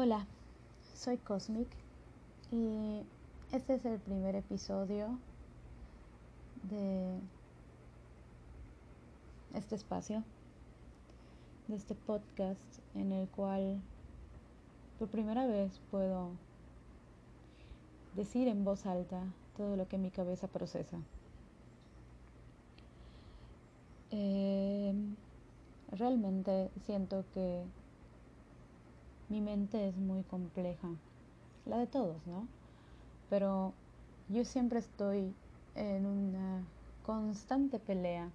Hola, soy Cosmic y este es el primer episodio de este espacio, de este podcast en el cual por primera vez puedo decir en voz alta todo lo que mi cabeza procesa. Eh, realmente siento que mi mente es muy compleja, la de todos, ¿no? Pero yo siempre estoy en una constante pelea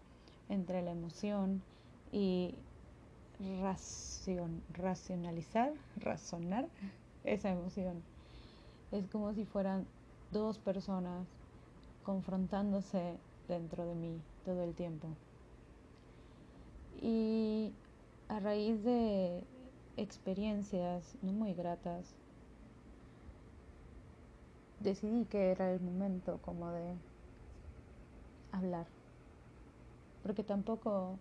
entre la emoción y racionalizar, razonar esa emoción. Es como si fueran dos personas confrontándose dentro de mí todo el tiempo. Y a raíz de experiencias no muy gratas, decidí que era el momento como de hablar, porque tampoco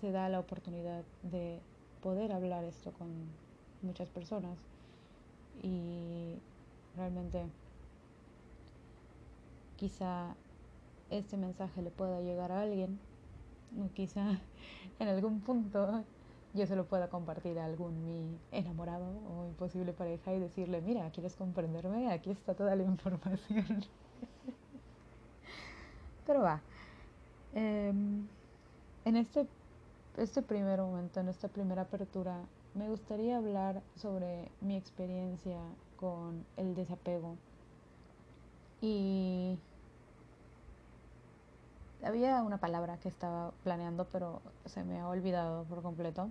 se da la oportunidad de poder hablar esto con muchas personas. Y realmente quizá este mensaje le pueda llegar a alguien o quizá en algún punto yo se lo pueda compartir a algún mi enamorado o imposible pareja y decirle, mira, ¿quieres comprenderme? Aquí está toda la información. Pero va. Em, en este, este primer momento, en esta primera apertura, me gustaría hablar sobre mi experiencia con el desapego. Y había una palabra que estaba planeando, pero se me ha olvidado por completo.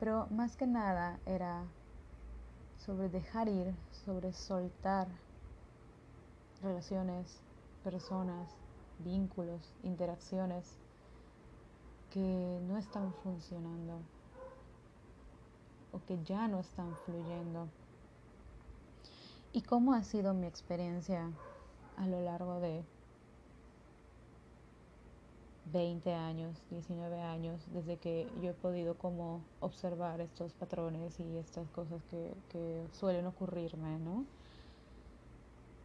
Pero más que nada era sobre dejar ir, sobre soltar relaciones, personas, vínculos, interacciones que no están funcionando o que ya no están fluyendo. ¿Y cómo ha sido mi experiencia a lo largo de 20 años, 19 años, desde que yo he podido como observar estos patrones y estas cosas que, que suelen ocurrirme, ¿no?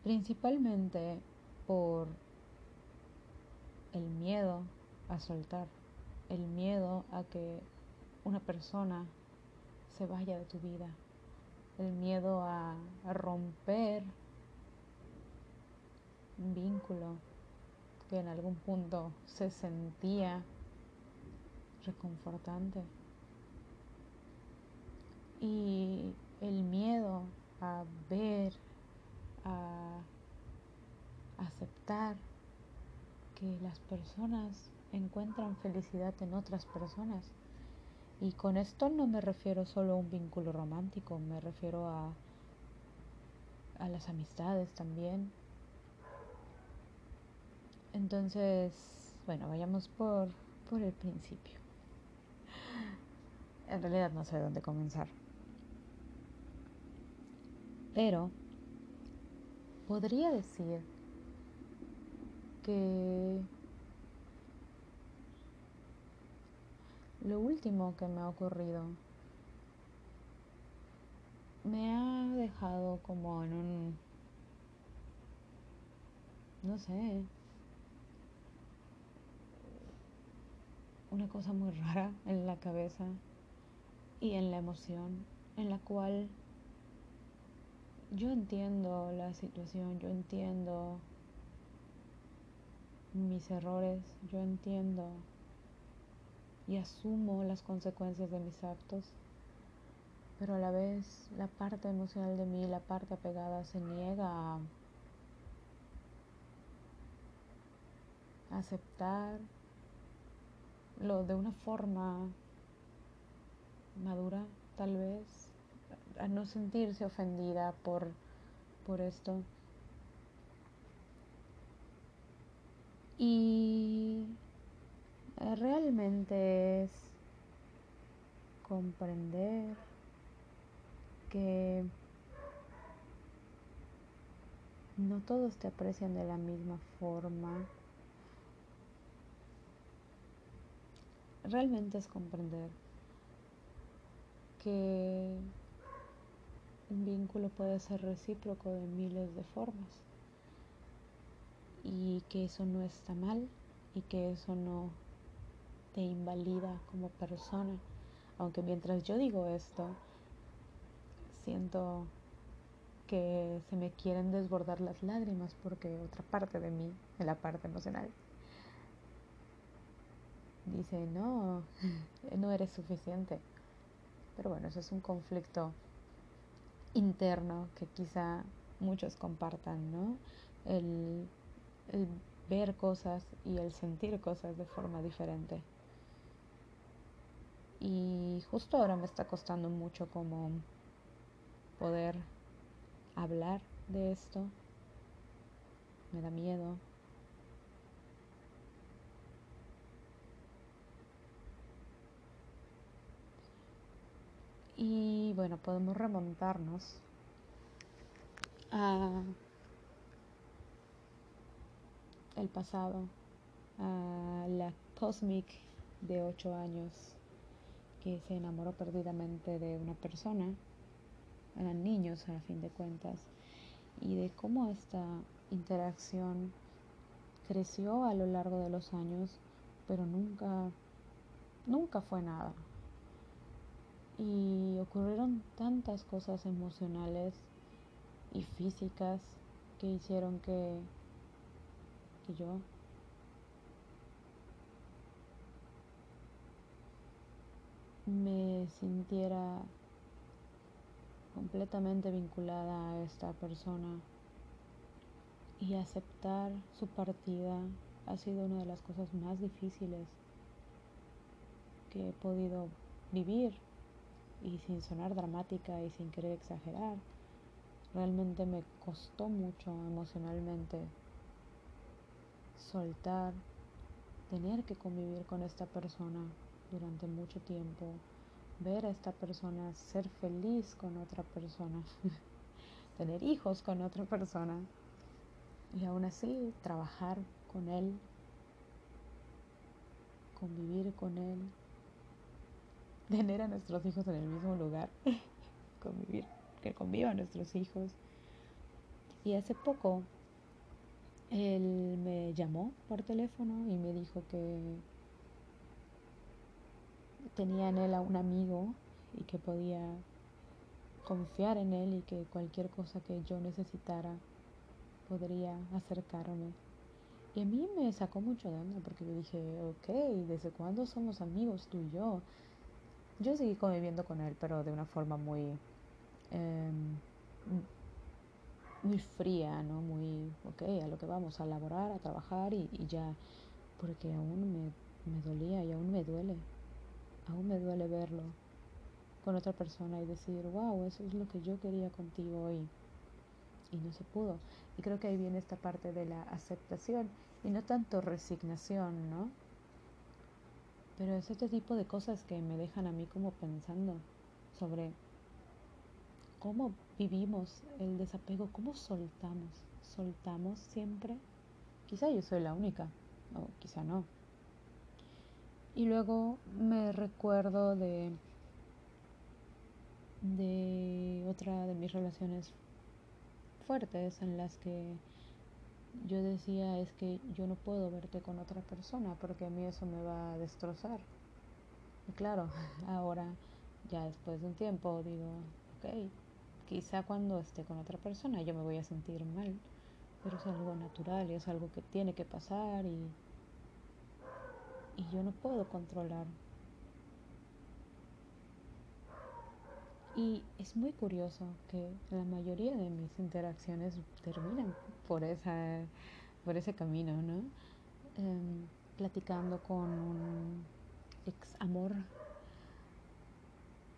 Principalmente por el miedo a soltar, el miedo a que una persona se vaya de tu vida, el miedo a, a romper un vínculo, que en algún punto se sentía reconfortante. Y el miedo a ver, a aceptar que las personas encuentran felicidad en otras personas. Y con esto no me refiero solo a un vínculo romántico, me refiero a, a las amistades también, entonces, bueno, vayamos por, por el principio. En realidad no sé dónde comenzar. Pero podría decir que lo último que me ha ocurrido me ha dejado como en un, no sé, una cosa muy rara en la cabeza y en la emoción, en la cual yo entiendo la situación, yo entiendo mis errores, yo entiendo y asumo las consecuencias de mis actos, pero a la vez la parte emocional de mí, la parte apegada, se niega a aceptar lo de una forma madura, tal vez, a no sentirse ofendida por, por esto. Y realmente es comprender que no todos te aprecian de la misma forma realmente es comprender que un vínculo puede ser recíproco de miles de formas y que eso no está mal y que eso no te invalida como persona. Aunque mientras yo digo esto, siento que se me quieren desbordar las lágrimas porque otra parte de mí, la parte emocional, dice, no, no eres suficiente. Pero bueno, eso es un conflicto interno que quizá muchos compartan, ¿no? El, ver cosas y el sentir cosas de forma diferente. Y justo ahora me está costando mucho como poder hablar de esto. Me da miedo. Y bueno, podemos remontarnos a el pasado, a la Cosmic de 8 años que se enamoró perdidamente de una persona, eran niños a fin de cuentas, y de cómo esta interacción creció a lo largo de los años, pero nunca, nunca fue nada. Y ocurrieron tantas cosas emocionales y físicas que hicieron que, que yo me sintiera completamente vinculada a esta persona. Y aceptar su partida ha sido una de las cosas más difíciles que he podido vivir y sin sonar dramática y sin querer exagerar. Realmente me costó mucho emocionalmente soltar, tener que convivir con esta persona durante mucho tiempo, ver a esta persona ser feliz con otra persona, tener hijos con otra persona y aún así trabajar con él, convivir con él, tener a nuestros hijos en el mismo lugar, convivir, que convivan nuestros hijos. Y hace poco él me llamó por teléfono y me dijo que tenía en él a un amigo y que podía confiar en él y que cualquier cosa que yo necesitara podría acercarme. Y a mí me sacó mucho de porque yo dije, ok, ¿desde cuándo somos amigos tú y yo? Yo seguí conviviendo con él, pero de una forma muy, em, muy fría, ¿no? Muy, ok, a lo que vamos, a laborar, a trabajar y, ya, porque aún me, me dolía y aún me duele, aún me duele verlo con otra persona y decir, wow, eso es lo que yo quería contigo hoy y no se pudo. Y creo que ahí viene esta parte de la aceptación y no tanto resignación, ¿no? Pero es este tipo de cosas que me dejan a mí como pensando sobre cómo vivimos el desapego, cómo soltamos. Soltamos siempre. Quizá yo soy la única, o quizá no. Y luego me recuerdo de de otra de mis relaciones fuertes en las que yo decía es que yo no puedo verte con otra persona porque a mí eso me va a destrozar. Y claro, ahora ya después de un tiempo digo, ok, quizá cuando esté con otra persona yo me voy a sentir mal, pero es algo natural y es algo que tiene que pasar y, y yo no puedo controlar Y es muy curioso que la mayoría de mis interacciones terminan por, esa, por ese camino, ¿no? Em, platicando con un ex amor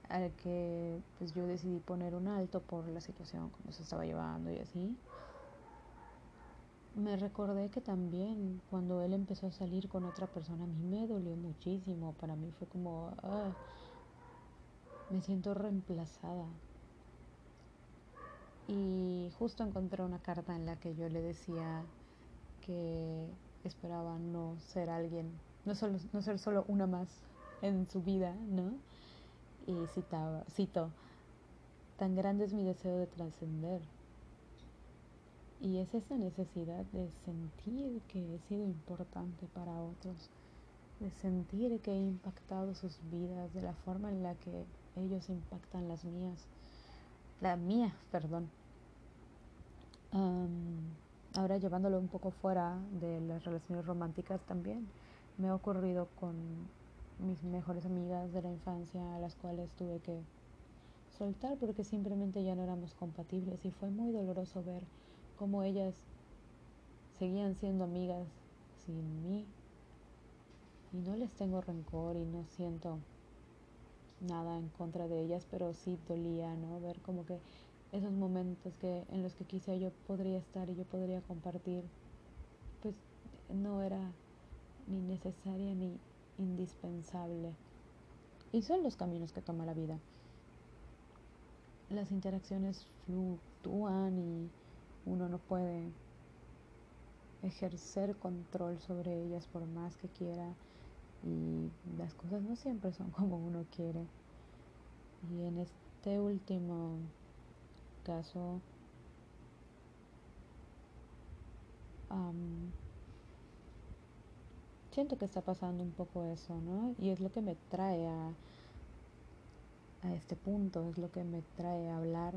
al que pues yo decidí poner un alto por la situación como se estaba llevando y así. Me recordé que también cuando él empezó a salir con otra persona a mí me dolió muchísimo, para mí fue como... Ah, me siento reemplazada. Y justo encontré una carta en la que yo le decía que esperaba no ser alguien, no, solo, no ser solo una más en su vida, ¿no? Y citaba, cito, tan grande es mi deseo de trascender. Y es esa necesidad de sentir que he sido importante para otros, de sentir que he impactado sus vidas de la forma en la que ellos impactan las mías, la mía, perdón. ahora llevándolo un poco fuera de las relaciones románticas también, me ha ocurrido con mis mejores amigas de la infancia a las cuales tuve que soltar porque simplemente ya no éramos compatibles y fue muy doloroso ver cómo ellas seguían siendo amigas sin mí y no les tengo rencor y no siento nada en contra de ellas, pero sí dolía, ¿no? Ver como que esos momentos que en los que quizá yo podría estar y yo podría compartir, pues no era ni necesaria ni indispensable. Y son los caminos que toma la vida. Las interacciones fluctúan y uno no puede ejercer control sobre ellas por más que quiera y las cosas no siempre son como uno quiere. Y en este último caso, siento que está pasando un poco eso, ¿no? Y es lo que me trae a, a este punto, es lo que me trae a hablar,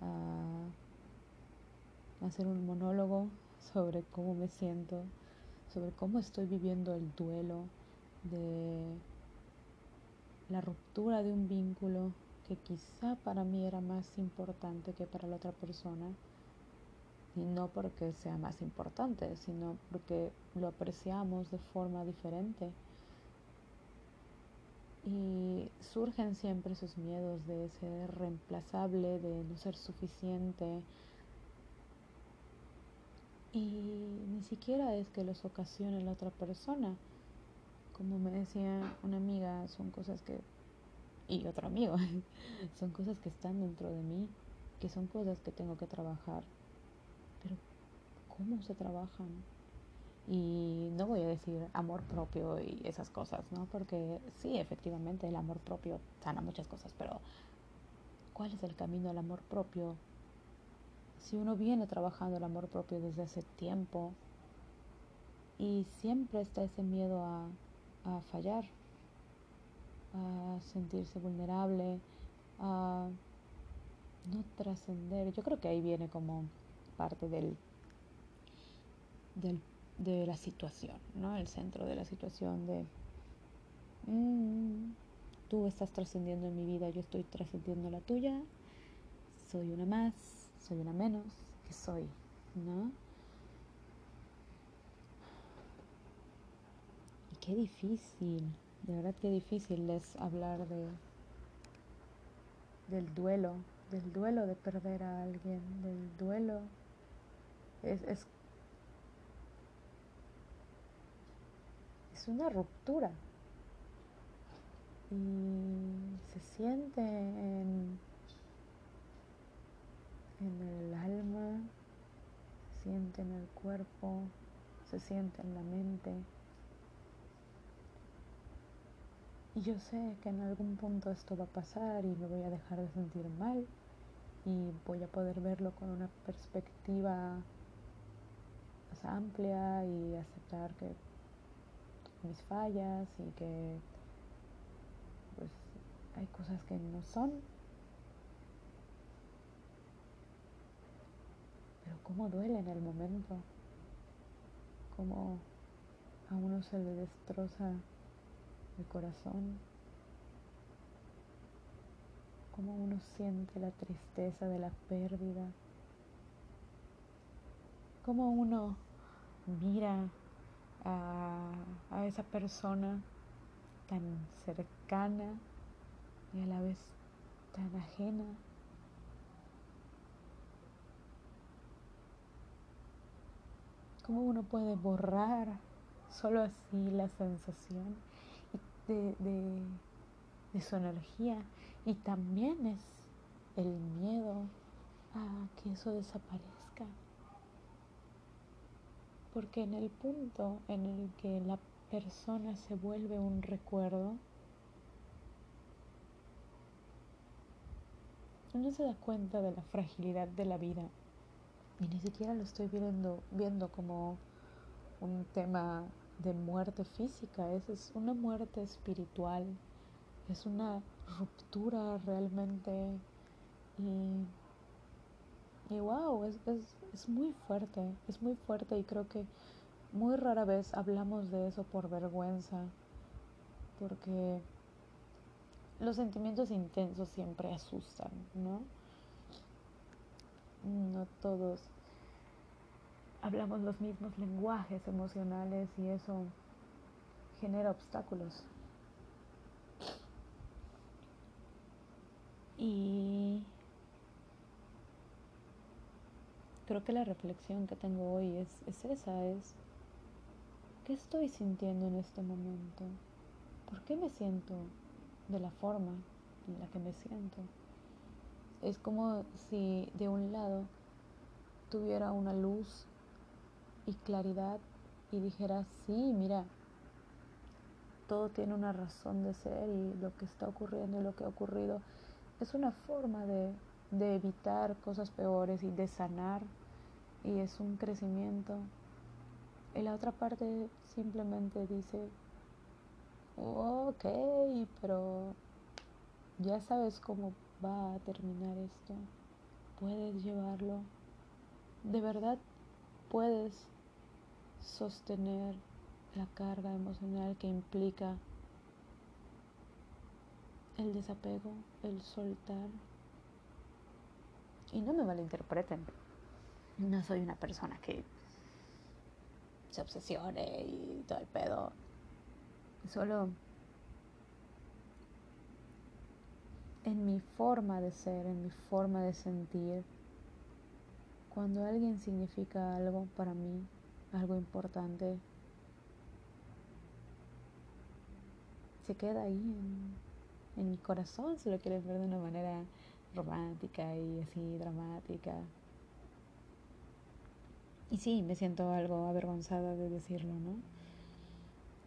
a, a hacer un monólogo sobre cómo me siento, sobre cómo estoy viviendo el duelo de la ruptura de un vínculo que quizá para mí era más importante que para la otra persona y no porque sea más importante, sino porque lo apreciamos de forma diferente. Y surgen siempre esos miedos de ser reemplazable, de no ser suficiente. Y ni siquiera es que los ocasione la otra persona. Como me decía una amiga, son cosas que... Y otro amigo, son cosas que están dentro de mí, que son cosas que tengo que trabajar pero ¿cómo se trabajan? Y no voy a decir amor propio y esas cosas, ¿no? Porque sí, efectivamente, el amor propio sana muchas cosas, pero ¿cuál es el camino al amor propio? Si uno viene trabajando el amor propio desde hace tiempo y siempre está ese miedo a, a fallar, a sentirse vulnerable, a no trascender. Yo creo que ahí viene como parte del, de la situación, ¿no? El centro de la situación de mm, tú estás trascendiendo en mi vida, yo estoy trascendiendo la tuya, soy una más, soy una menos, que soy, ¿no? Qué difícil, de verdad qué difícil es hablar de del duelo, del duelo de perder a alguien, del duelo es, es, es una ruptura. Y se siente en, en el alma, se siente en el cuerpo, se siente en la mente. Y yo sé que en algún punto esto va a pasar y me voy a dejar de sentir mal y voy a poder verlo con una perspectiva amplia y aceptar que mis fallas y que pues hay cosas que no son. Pero cómo duele en el momento cómo a uno se le destroza el corazón. Cómo uno siente la tristeza de la pérdida. Cómo uno mira a, esa persona tan cercana y a la vez tan ajena. ¿Cómo uno puede borrar solo así la sensación de, de, su energía? Y también es el miedo a que eso desaparezca porque en el punto en el que la persona se vuelve un recuerdo, uno se da cuenta de la fragilidad de la vida y ni siquiera lo estoy viendo, viendo como un tema de muerte física, es, es una muerte espiritual, es una ruptura realmente y, y wow, es, es, es muy fuerte, es muy fuerte y creo que muy rara vez hablamos de eso por vergüenza, porque los sentimientos intensos siempre asustan, ¿no? No todos hablamos los mismos lenguajes emocionales y eso genera obstáculos. Y creo que la reflexión que tengo hoy es, es esa, es ¿qué estoy sintiendo en este momento? ¿Por qué me siento de la forma en la que me siento? Es como si de un lado tuviera una luz y claridad y dijera, sí, mira, todo tiene una razón de ser y lo que está ocurriendo y lo que ha ocurrido es una forma de, de evitar cosas peores y de sanar y es un crecimiento. Y la otra parte simplemente dice, ok, pero ya sabes cómo va a terminar esto. Puedes llevarlo. De verdad puedes sostener la carga emocional que implica el desapego, el soltar. Y no me malinterpreten, no soy una persona que se obsesione y todo el pedo. Solo en mi forma de ser, en mi forma de sentir, cuando alguien significa algo para mí, algo importante, se queda ahí en, mi corazón, si lo quieres ver de una manera romántica y así dramática. Y sí, me siento algo avergonzada de decirlo, ¿no?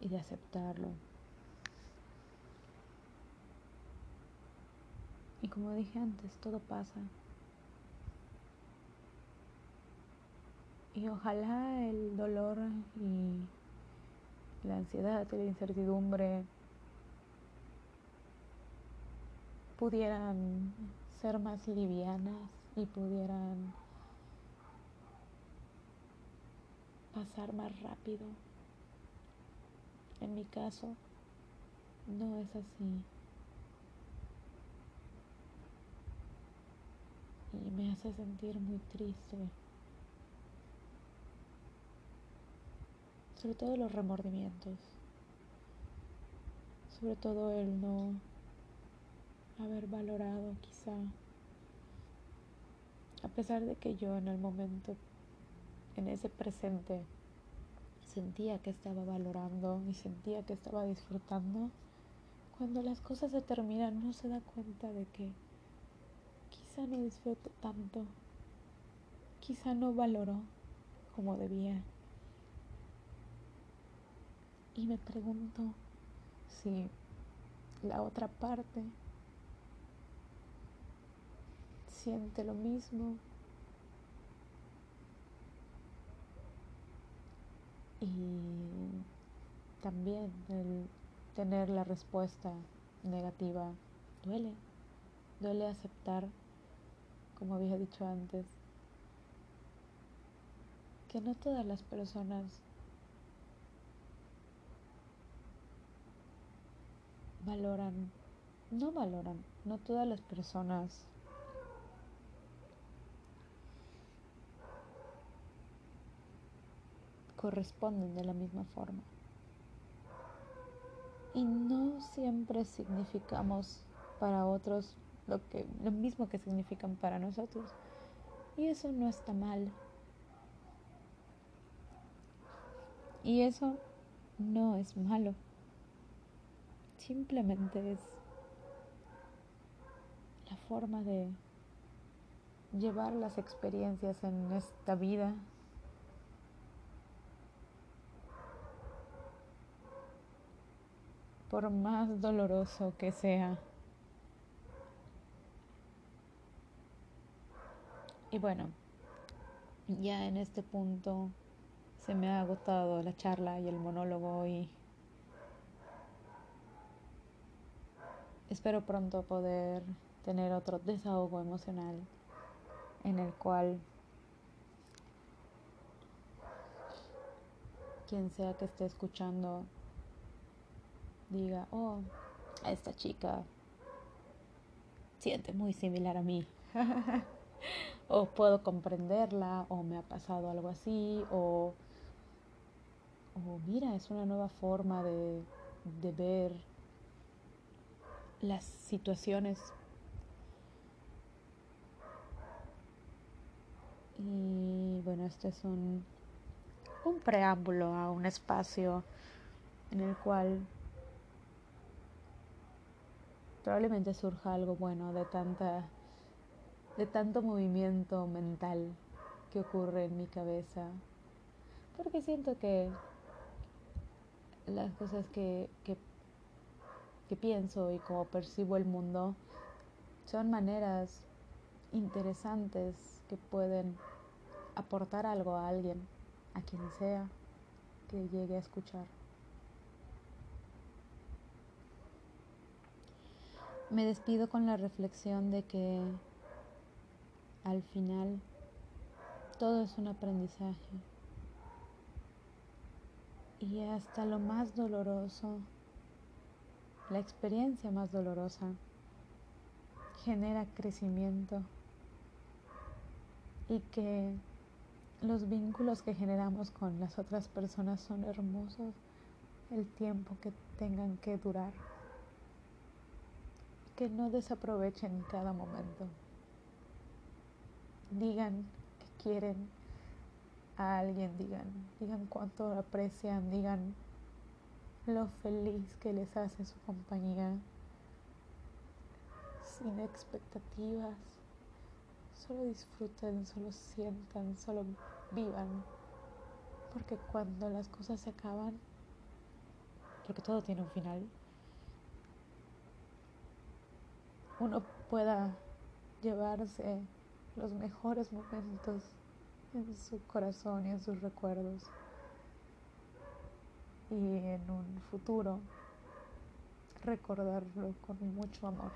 Y de aceptarlo. Y como dije antes, todo pasa. Y ojalá el dolor y la ansiedad y la incertidumbre pudieran ser más livianas y pudieran pasar más rápido. En mi caso, no es así. Y me hace sentir muy triste. Sobre todo los remordimientos. Sobre todo el no haber valorado quizá. A pesar de que yo en el momento en ese presente sentía que estaba valorando y sentía que estaba disfrutando, cuando las cosas se terminan no se da cuenta de que quizá no disfrutó tanto, quizá no valoró como debía. Y me pregunto si la otra parte siente lo mismo Y también el tener la respuesta negativa duele. Duele aceptar, como había dicho antes, que no todas las personas valoran, no valoran, no todas las personas corresponden de la misma forma. Y no siempre significamos para otros lo, que, lo mismo que significan para nosotros. Y eso no está mal. Y eso no es malo. Simplemente es la forma de llevar las experiencias en esta vida por más doloroso que sea. Y bueno, ya en este punto se me ha agotado la charla y el monólogo y espero pronto poder tener otro desahogo emocional en el cual quien sea que esté escuchando diga, oh, esta chica siente muy similar a mí. o puedo comprenderla, o me ha pasado algo así, o, o mira, es una nueva forma de, de ver las situaciones. Y bueno, este es un, preámbulo a un espacio en el cual probablemente surja algo bueno de tanta de tanto movimiento mental que ocurre en mi cabeza porque siento que las cosas que, que, que pienso y como percibo el mundo son maneras interesantes que pueden aportar algo a alguien, a quien sea que llegue a escuchar. Me despido con la reflexión de que al final todo es un aprendizaje y hasta lo más doloroso, la experiencia más dolorosa, genera crecimiento y que los vínculos que generamos con las otras personas son hermosos el tiempo que tengan que durar que no desaprovechen cada momento. Digan que quieren a alguien, digan, digan cuánto aprecian, digan lo feliz que les hace su compañía, sin expectativas. Solo disfruten, solo sientan, solo vivan. Porque cuando las cosas se acaban, porque todo tiene un final, uno pueda llevarse los mejores momentos en su corazón y en sus recuerdos. Y en un futuro recordarlo con mucho amor.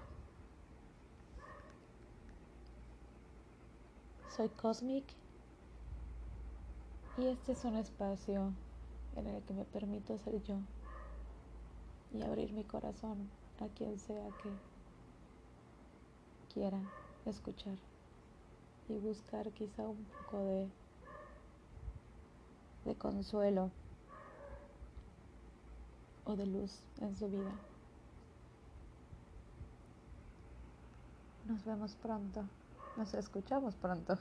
Soy Cosmic y este es un espacio en el que me permito ser yo y abrir mi corazón a quien sea que quiera escuchar y buscar quizá un poco de, de consuelo o de luz en su vida. Nos vemos pronto, nos escuchamos pronto.